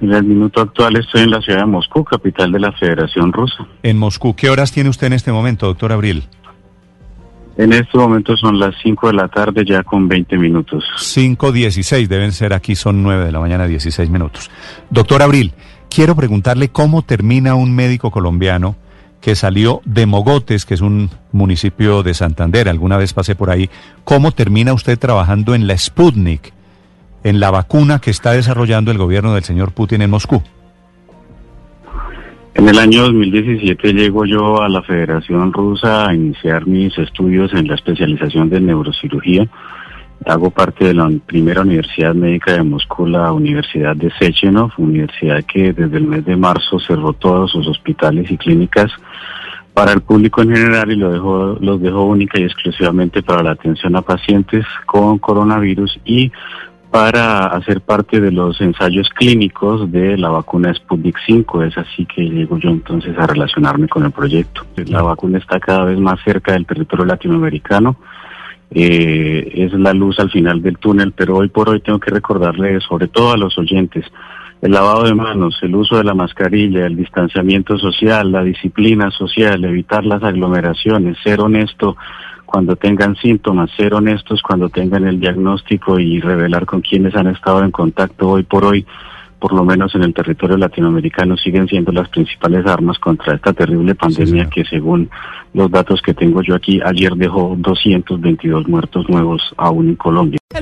En el minuto actual estoy en la ciudad de Moscú, capital de la Federación Rusa. En Moscú, ¿qué horas tiene usted en este momento, doctor Abril? En este momento son las 5 de la tarde ya con 20 minutos. 5.16, deben ser aquí, son 9 de la mañana, 16 minutos. Doctor Abril, quiero preguntarle cómo termina un médico colombiano que salió de Mogotes, que es un municipio de Santander, alguna vez pasé por ahí, ¿cómo termina usted trabajando en la Sputnik, en la vacuna que está desarrollando el gobierno del señor Putin en Moscú? En el año 2017 llego yo a la Federación Rusa a iniciar mis estudios en la especialización de neurocirugía. Hago parte de la primera universidad médica de Moscú, la Universidad de Sechenov, universidad que desde el mes de marzo cerró todos sus hospitales y clínicas para el público en general y lo dejó, los dejó única y exclusivamente para la atención a pacientes con coronavirus y para hacer parte de los ensayos clínicos de la vacuna Sputnik 5. Es así que llego yo entonces a relacionarme con el proyecto. La vacuna está cada vez más cerca del territorio latinoamericano. Eh, es la luz al final del túnel, pero hoy por hoy tengo que recordarle, sobre todo a los oyentes, el lavado de manos, el uso de la mascarilla, el distanciamiento social, la disciplina social, evitar las aglomeraciones, ser honesto cuando tengan síntomas, ser honestos cuando tengan el diagnóstico y revelar con quienes han estado en contacto hoy por hoy, por lo menos en el territorio latinoamericano, siguen siendo las principales armas contra esta terrible pandemia que según los datos que tengo yo aquí, ayer dejó 222 muertos nuevos aún en Colombia.